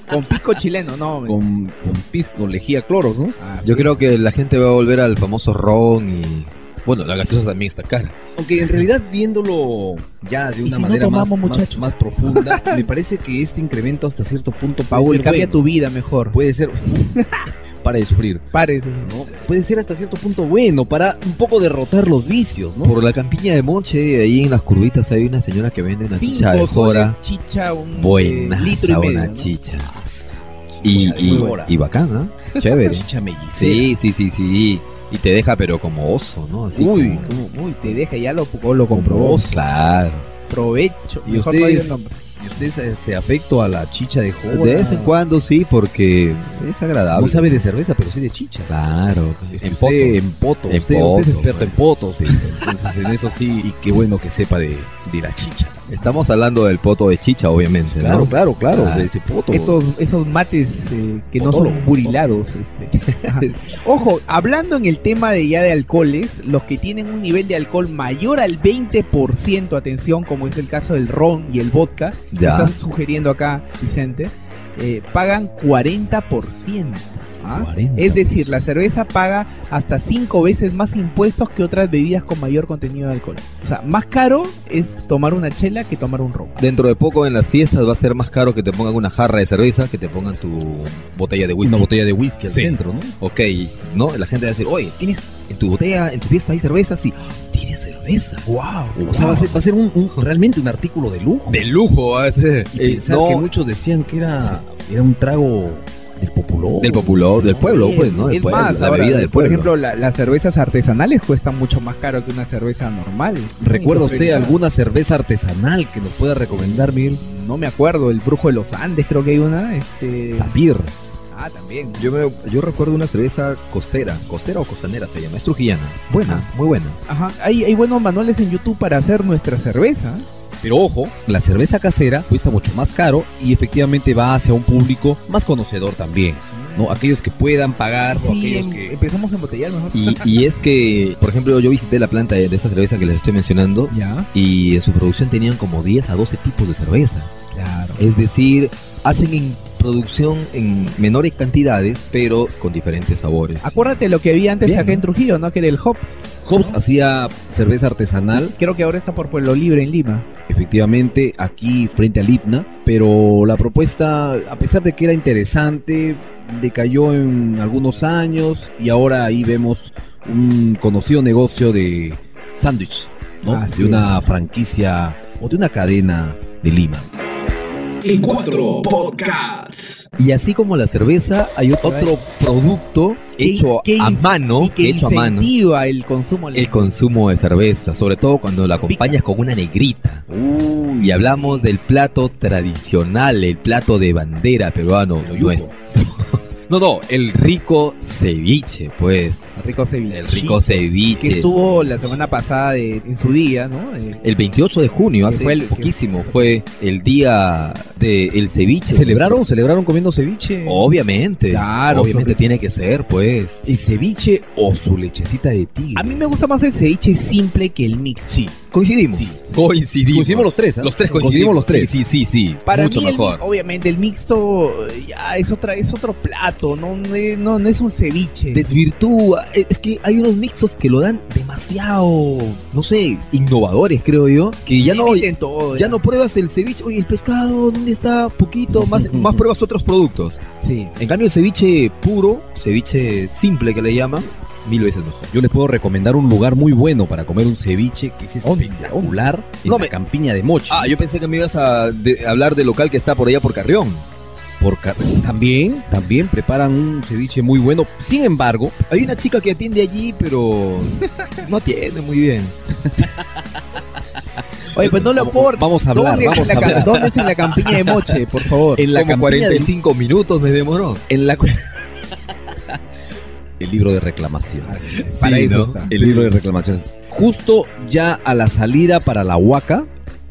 Con, pisco chileno, no. Con, con pisco, lejía cloros, ¿no? Yo creo que la gente va a volver al famoso ron y... Bueno, la gaseosa también está cara. Aunque en realidad viéndolo ya de ¿Y una si no manera más, tomamos, más, muchacho? más profunda, me parece que este incremento hasta cierto punto puede Paul, ser cambia bueno. tu vida mejor. Puede ser... Para de sufrir. Pare eso. ¿no? Puede ser hasta cierto punto bueno para un poco derrotar los vicios, ¿no? Por la campiña de Monche, ahí en las curvitas hay una señora que vende una chicha de jora. chicha, un Buena, eh, litro y medio. una ¿no? chicha. Chicha Y, de y, y bacán, ¿ah? Chévere. Chicha mellicera. Sí, sí, sí, sí. Y te deja pero como oso, ¿no? Así Uy, como- como- uy, te deja, ya lo, lo comprobó. Claro. Provecho. Y Mejor ustedes, y ustedes este, afecto a la chicha de jora. De vez en cuando sí, porque es agradable. No sabe de cerveza, pero sí de chicha. Claro. Es En usted poto. en poto. En usted, poto, usted es experto pues. en potos. de- Entonces, en eso sí, y qué bueno que sepa de, de la chicha. Estamos hablando del poto de chicha, obviamente. Claro, ¿no? claro, claro, Ah. de ese poto. Estos, esos mates eh, que no son burilados. Este. Ojo, hablando en el tema de ya de alcoholes, los que tienen un nivel de alcohol mayor al 20%, atención, como es el caso del ron y el vodka, que están sugiriendo acá, Vicente, eh, pagan 40%. ¿Ah? 40%. Es decir, la cerveza paga hasta 5 veces más impuestos que otras bebidas con mayor contenido de alcohol. O sea, más caro es tomar una chela que tomar un ron. Dentro de poco en las fiestas va a ser más caro que te pongan una jarra de cerveza que te pongan tu botella de whisky. Una botella de whisky al Sí. centro, ¿no? Ok, ¿no? La gente va a decir, oye, ¿tienes en tu botella, en tu fiesta hay cerveza? Sí. ¿Tienes cerveza? Wow. O sea, va a ser, va a ser un, un- realmente un artículo de lujo. De lujo va a ser. Y Eh, pensar no, que muchos decían que era, era un trago del popular. Del popular, del pueblo, pues, ¿no? Del es pueblo, más, la ahora, bebida del por pueblo. ejemplo, la- las cervezas artesanales cuestan mucho más caro que una cerveza normal. ¿Recuerda usted alguna cerveza artesanal que nos pueda recomendar, Miguel? No me acuerdo, el Brujo de los Andes creo que hay una. Este... Tapir. Ah, también. Yo, me- yo recuerdo una cerveza costera, costera o costanera se llama, es trujillana. Buena, muy buena. Ajá, hay, hay buenos manuales en YouTube para hacer nuestra cerveza. Pero ojo, la cerveza casera cuesta mucho más caro y efectivamente va hacia un público más conocedor también. ¿no? Aquellos que puedan pagar o Sí, aquellos em- que... empezamos a embotellar mejor. Y, y es que, por ejemplo, yo visité la planta de esta cerveza que les estoy mencionando Ya, y en su producción tenían como 10 a 12 tipos de cerveza. claro. Es decir, hacen en producción en menores cantidades, pero con diferentes sabores. Acuérdate lo que había antes Bien, acá en Trujillo, ¿no? Que era el Hops. Hobbs hacía cerveza artesanal, Creo que ahora está por Pueblo Libre en Lima. efectivamente, aquí frente al IPNA, pero la propuesta, a pesar de que era interesante, decayó en algunos años y ahora ahí vemos un conocido negocio de sándwich, ¿no? Así de una es. franquicia o de una cadena de Lima. E4 Podcasts. Y así como la cerveza, hay otro producto hecho Que- a mano, y que hecho a mano. incentiva el consumo. El consumo de cerveza, sobre todo cuando la acompañas con una negrita. y hablamos del plato tradicional, el plato de bandera peruano nuestro. No, no, el rico ceviche, pues. rico ceviche. El rico ceviche. Que estuvo la semana pasada de- en su día, ¿no? Eh, El 28 de junio, hace fue el- poquísimo, fue el día del ceviche. ¿Celebraron? ¿Celebraron comiendo ceviche? Obviamente. Claro, Obviamente sobre- tiene que ser, pues. ¿El ceviche o su lechecita de tigre? A mí me gusta más el ceviche simple que el mix. Sí, Coincidimos. Sí, Coincidimos. Coincidimos los tres, ¿ah? Los tres Coincidimos coincidimos. los tres. Sí, sí, sí. sí. Para Mucho mí, mejor. obviamente, el mixto eh, ya es otra, es otro plato, no, no, no es un ceviche. desvirtúa. Es es que hay unos mixtos que lo dan demasiado, no sé, innovadores, creo yo. Que ya no, todo, ya no pruebas el ceviche. Oye, el pescado, ¿dónde está? Poquito. Más, más pruebas otros productos. Sí. En cambio, el ceviche puro, ceviche simple que le llaman, mil veces mejor. Yo les puedo recomendar un lugar muy bueno para comer un ceviche que es espectacular en No la me- campiña de Mochi. Ah, yo pensé que me ibas a de- hablar del local que está por allá por Carrión. Por car- también, también preparan un ceviche muy bueno. Sin embargo, Hay una chica que atiende allí, pero no atiende muy bien. Oye, pues no lo aporta. vamos a hablar, ¿Dónde vamos a hablar. ¿Dónde es en la campiña de Moche, por favor? en la Como campiña de 45 minutos me demoró. en la el libro de reclamaciones. Para Sí, eso ¿no? está. El libro de reclamaciones. Justo ya a la salida para la Huaca,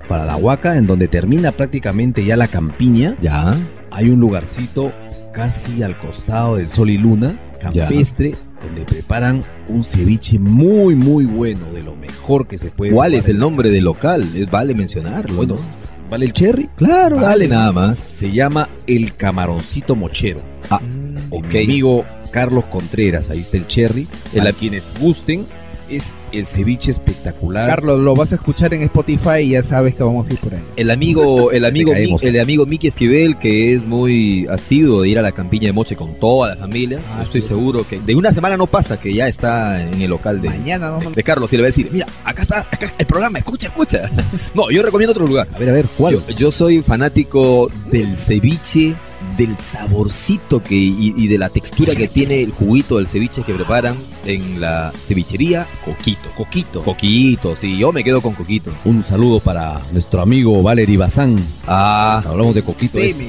para la Huaca, en donde termina prácticamente ya la campiña, Ya. hay un lugarcito casi al costado del Sol y Luna, campestre, donde preparan un ceviche muy, muy bueno, de lo mejor que se puede. ¿Cuál es el nombre del local? Vale mencionarlo. Bueno, ¿no? ¿vale el cherry? Claro, dale nada más. Se llama El Camaroncito Mochero. Ah, ok. mi amigo Carlos Contreras, ahí está el cherry. El- Para quienes gusten, es el ceviche espectacular. Carlos, lo vas a escuchar en Spotify y ya sabes que vamos a ir por ahí. El amigo, el amigo, caemos. El amigo Miki Esquivel, que es muy asiduo de ir a la campiña de Moche con toda la familia. Ah, Estoy sí, seguro que de una semana no pasa que ya está en el local de, Mañana no de, de Carlos y le va a decir, mira, acá está, acá el programa, escucha, escucha. No, yo recomiendo otro lugar. A ver, a ver, ¿cuál? Yo, yo soy fanático del ceviche, del saborcito que, y, y de la textura que tiene el juguito del ceviche que preparan en la cevichería Coquito. Coquito. Coquito, sí, yo me quedo con Coquito. Un saludo para nuestro amigo Valery Bazán. Ah, Hablamos de Coquito. es-.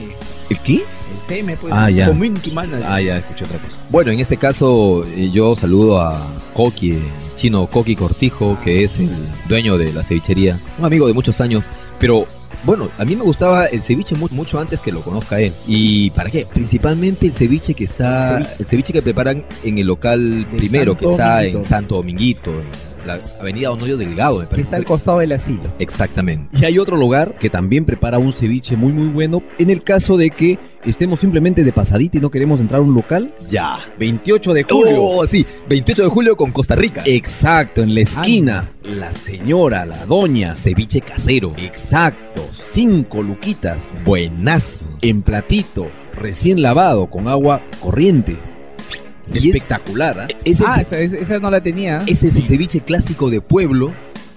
¿El qué? El CM, pues. Ah, ya. Community Manager. Ah, ya, escuché otra cosa. Bueno, en este caso eh, yo saludo a Coqui, el chino Coqui Cortijo, que es el dueño de la cevichería, un amigo de muchos años, pero bueno, a mí me gustaba el ceviche mu- mucho antes que lo conozca él. ¿Y para qué? Principalmente el ceviche que está, el ceviche que preparan en el local primero, que está Dominguito. en Santo Dominguito, en la avenida Honorio Delgado, me que parece. está al costado del asilo. Exactamente. Y hay otro lugar que también prepara un ceviche muy muy bueno. En el caso de que estemos simplemente de pasadita y no queremos entrar a un local, Ya. 28 de julio. Oh, sí, 28 de julio con Costa Rica. Exacto, en la esquina. La señora, la doña. ceviche casero. Exacto, cinco luquitas. Buenazo. En platito, recién lavado, con agua corriente. Y es- Espectacular, ¿ah? Ese ah, es- esa, esa- no la tenía. ese es el ceviche clásico de pueblo.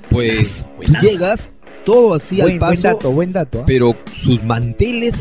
Pues llegas todo así buen, al buen paso, dato, buen dato. ¿ah? pero sus manteles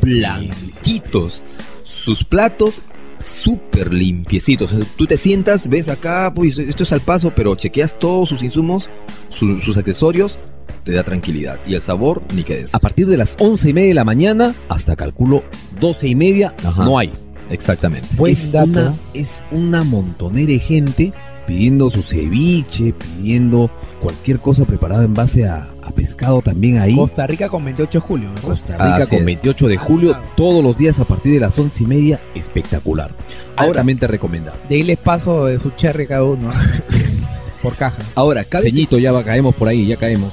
blanquitos, sus platos súper limpiecitos. O sea, tú te sientas, ves acá, pues esto es al paso, pero chequeas todos sus insumos, su- sus accesorios, te da tranquilidad. Y el sabor, ni qué decir. A partir de las once y media de la mañana hasta calculo 12 y media, Ajá. no hay. Exactamente. Buen es, dato. una, es una montonera de gente pidiendo su ceviche, pidiendo cualquier cosa preparada en base a, a pescado también ahí. Costa Rica con 28 de julio. ¿verdad? Costa Rica Así con es. 28 de julio, Ah, todos los días a partir de las once y media, espectacular. Altamente recomendable. De ahí les paso de su cherry cada uno. ¿ah? por caja. Ahora, cabe, Ceñito, ya va, caemos por ahí, ya caemos.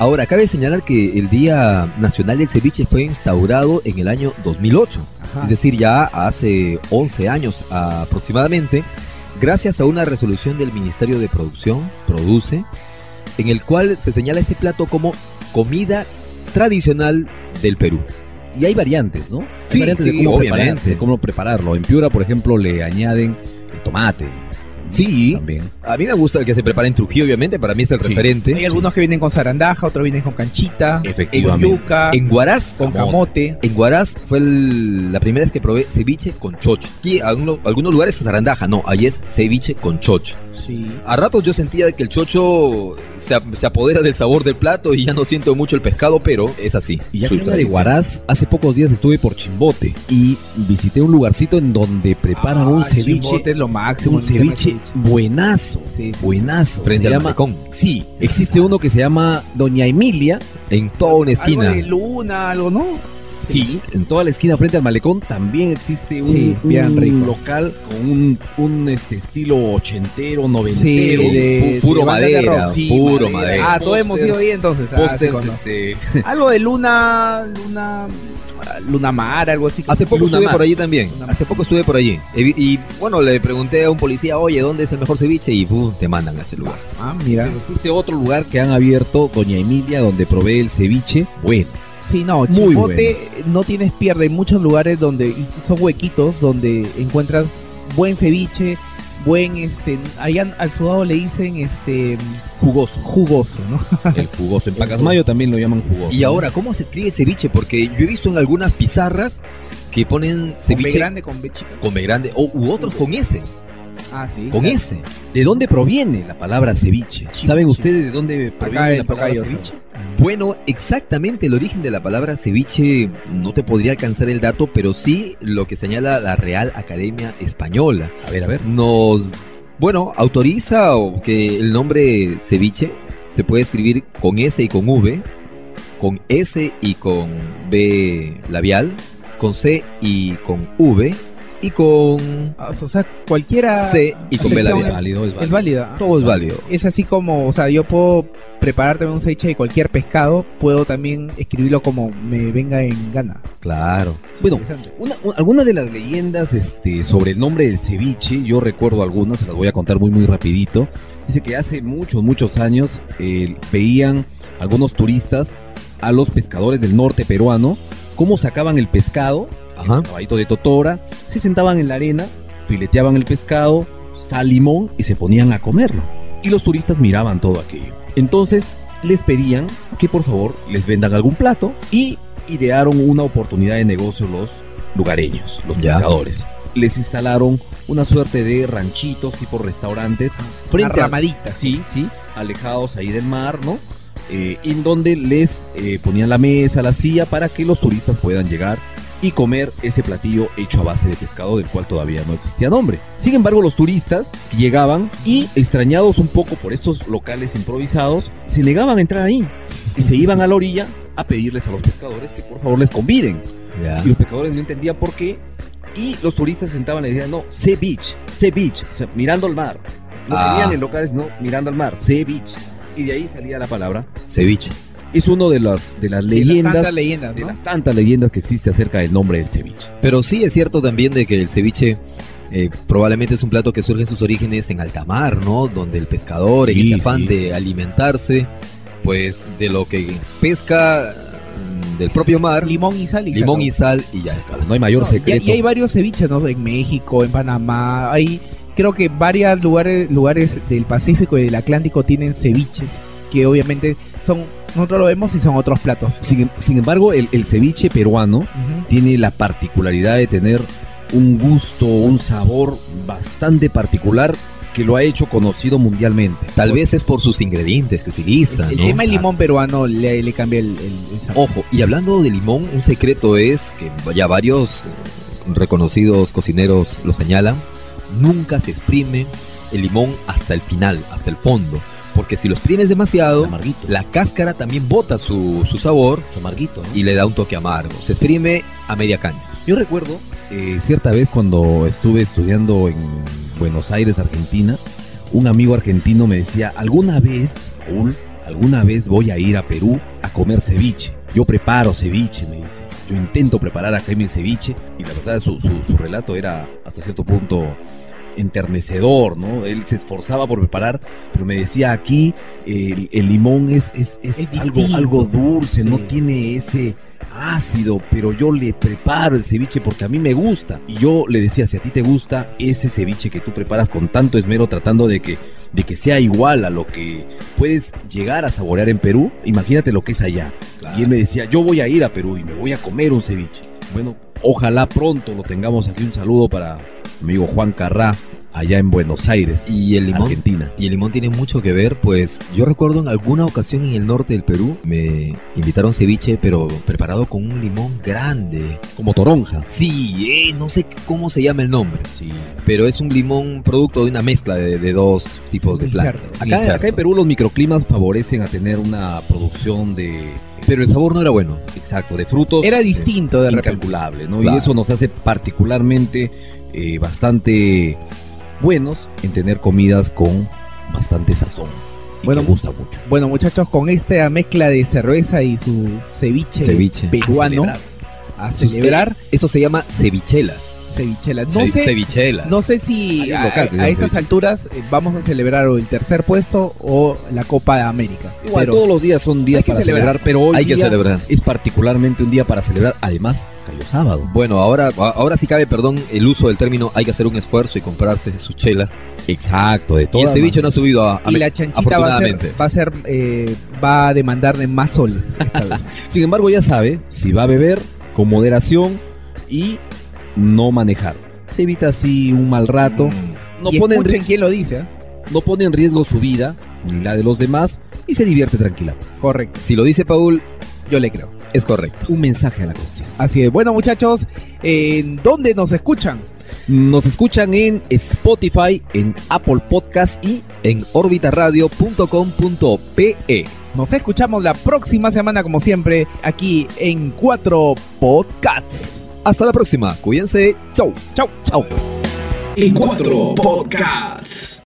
Ahora, cabe señalar que el Día Nacional del Ceviche fue instaurado en el año 2008. Ajá. es decir, ya hace 11 años aproximadamente, gracias a una resolución del Ministerio de Producción, Produce, en el cual se señala este plato como comida tradicional del Perú. Y hay variantes, ¿no? Hay Sí, variantes sí, de, cómo preparar- de cómo prepararlo. En Piura, por ejemplo, le añaden el tomate. Sí, También. a mí me gusta el que se prepara en Trujillo, obviamente, para mí es el Sí. referente. Hay algunos que vienen con zarandaja, otros vienen con canchita, con Efectivamente. yuca, En Huaraz, con camote. En Huaraz fue el- la primera vez que probé ceviche con chocho. Aquí, algunos, algunos lugares es zarandaja, no, ahí es ceviche con chocho. Sí. A ratos yo sentía que el chocho se, se apodera del sabor del plato y ya no siento mucho el pescado, pero es así. Y ya que de. Huaraz, hace pocos días estuve por Chimbote y visité un lugarcito en donde preparan un Ah, ceviche. Chimbote es lo máximo. Un ceviche buenazo. Sí, sí. Buenazo. Frente se al llama. Sí, existe uno que se llama Doña Emilia. En toda una Algo esquina. de luna, algo, ¿no? Sí, en toda la esquina frente al malecón también existe un, Sí, bien un rico. local con un, un, este estilo ochentero, noventero, Sí, de- pu- puro de madera, sí, puro madera. Ah, todos hemos ido ahí entonces. Ah, este, Algo de Luna, Luna, Luna Mar, algo así. Hace poco Luna estuve Mar. por allí también. Luna. Hace poco estuve por allí. Y, y, bueno, le pregunté a un policía, oye, ¿dónde es el mejor ceviche? Y ¡pum! te mandan a ese lugar. Ah, mira. Pero existe otro lugar que han abierto, Doña Emilia, donde provee el ceviche. Bueno, Sí, no, Muy Chipote no tienes pierde. Hay muchos lugares donde y son huequitos donde encuentras buen ceviche, buen este, allá al sudado le dicen este jugoso. jugoso, ¿no? El jugoso. En Pacasmayo también lo llaman jugoso. Y ahora, ¿cómo se escribe ceviche? Porque yo he visto en algunas pizarras que ponen Con B ceviche grande con B chica. con B grande o, u otros con S. Ah, sí. Con S. ¿De dónde proviene la palabra ceviche? ¿Saben ustedes de dónde proviene la palabra tocayo, ceviche? Bueno, exactamente el origen de la palabra ceviche no te podría alcanzar el dato, pero sí lo que señala la Real Academia Española. A ver, a ver. Nos, bueno, autoriza o que el nombre ceviche se puede escribir con S y con V, con S y con B labial, con C y con V y con Ah, O sea, cualquiera C y con B es- válido, es válido. Es válida. Todo es válido. Es así como, o sea, yo puedo prepararte un ceviche de cualquier pescado, puedo también escribirlo como me venga en gana. Claro. Bueno. Una, de las leyendas este, sobre el nombre del ceviche, yo recuerdo algunas, se las voy a contar muy muy rapidito. Dice que hace muchos, muchos años eh, veían algunos turistas a los pescadores del norte peruano cómo sacaban el pescado, Ajá. el caballito de Totora, se sentaban en la arena, fileteaban el pescado, sal, limón y se ponían a comerlo. Y los turistas miraban todo aquello. Entonces les pedían que por favor les vendan algún plato y idearon una oportunidad de negocio los lugareños, los Ya. pescadores. Les instalaron una suerte de ranchitos tipo restaurantes frente a ramaditas. Sí, sí, alejados ahí del mar, ¿no? Eh, en donde les eh, ponían la mesa, la silla para que los turistas puedan llegar y comer ese platillo hecho a base de pescado del cual todavía no existía nombre. Sin embargo, los turistas llegaban y extrañados un poco por estos locales improvisados, se negaban a entrar ahí y se iban a la orilla a pedirles a los pescadores que por favor les conviden. Y los pescadores no entendían por qué. Y los turistas se sentaban y decían, no, Sea Beach, Sea Beach, o sea, mirando al mar. No Ah. querían en locales, no, mirando al mar, Sea Beach. Y de ahí salía la palabra. Ceviche. Es uno de las, de las De leyendas, tantas leyendas, de las tantas leyendas que existe acerca del nombre del ceviche. Pero sí es cierto también de que el ceviche eh, probablemente es un plato que surge en sus orígenes en alta mar, ¿no? Donde el pescador, en Sí, ese afán sí, de sí. alimentarse, pues de lo que pesca mm, del propio mar, Limón y sal y limón y sal y ya está. No hay mayor No, y- secreto. Y, hay varios ceviches, ¿no? En México, en Panamá, hay creo que varios lugares, lugares del Pacífico y del Atlántico tienen ceviches que obviamente son nosotros lo vemos y son otros platos. Sin, sin embargo, el, el ceviche peruano tiene la particularidad de tener un gusto, un sabor bastante particular que lo ha hecho conocido mundialmente. Tal vez es por sus ingredientes que utiliza, El ¿no? tema del limón peruano le, le cambia el, el- el sabor. Ojo, y hablando de limón, un secreto es que ya varios eh, reconocidos cocineros lo señalan, nunca se exprime el limón hasta el final, hasta el fondo. Porque si lo exprimes demasiado, Amarguito. la cáscara también bota su, su sabor Su amarguito, ¿no? y le da un toque amargo. Se exprime a media caña. Yo recuerdo eh, cierta vez cuando estuve estudiando en Buenos Aires, Argentina, un amigo argentino me decía, alguna vez, Raúl, alguna vez voy a ir a Perú a comer ceviche. Yo preparo ceviche, me dice. Yo intento preparar acá mi ceviche. Y la verdad, su, su- su relato era hasta cierto punto enternecedor, ¿no? Él se esforzaba por preparar, pero me decía aquí el, el limón es, es, es Es algo, distinto. algo dulce, no tiene ese ácido, pero yo le preparo el ceviche porque a mí me gusta. Y yo le decía, si a ti te gusta ese ceviche que tú preparas con tanto esmero tratando de que, de que sea igual a lo que puedes llegar a saborear en Perú, imagínate lo que es allá. Y él me decía, yo voy a ir a Perú y me voy a comer un ceviche. Bueno, ojalá pronto lo tengamos aquí. Un saludo para amigo Juan Carrá, allá en Buenos Aires, Y el limón. Argentina. Y el limón tiene mucho que ver, pues yo recuerdo en alguna ocasión en el norte del Perú me invitaron ceviche, pero preparado con un limón grande. Como toronja. Sí, eh, no sé cómo se llama el nombre, sí, pero es un limón producto de una mezcla de, de dos tipos de plantas. Acá, acá en Perú los microclimas favorecen a tener una producción de... Pero el sabor no era bueno. Exacto, de frutos. Era distinto de repente. incalculable, ¿no? Claro. Y eso nos hace particularmente eh, bastante buenos en tener comidas con bastante sazón. Y Bueno, que gusta mucho. Bueno, muchachos, con esta mezcla de cerveza y su ceviche, Ceviche. peruano. A celebrar Esto se llama cevichelas. cevichela. No sé, cevichelas. no sé si a, local estas alturas eh, vamos a celebrar o el tercer puesto o la Copa de América. Igual, Pero todos los días son días para celebrar. celebrar, pero hoy Hay que celebrar. es particularmente un día para celebrar. Además, cayó sábado. Bueno, ahora, ahora sí cabe, perdón, el uso del término hay que hacer un esfuerzo y comprarse sus chelas. Exacto, de Y todo. el ceviche no ha subido a, a y la chanchita va a ser, afortunadamente. va a ser, eh, va a demandarle más soles esta vez. Sin embargo, ya sabe, si va a beber, con moderación y no manejar. Se evita así un mal rato. Mm. No y pone, en, escuchen quién lo dice. ¿eh? no pone en riesgo su vida ni la de los demás y se divierte tranquila. Correcto, Si lo dice Paul, yo le creo. es correcto. Un mensaje a la conciencia. Así es. Bueno, muchachos, ¿en dónde nos escuchan? Nos escuchan en Spotify, en Apple Podcast y En orbitaradio.com.pe. Nos escuchamos la próxima semana, como siempre, aquí en Cuatro Podcasts. Hasta la próxima. Cuídense. Chau. Chau, chau. Y cuatro podcasts.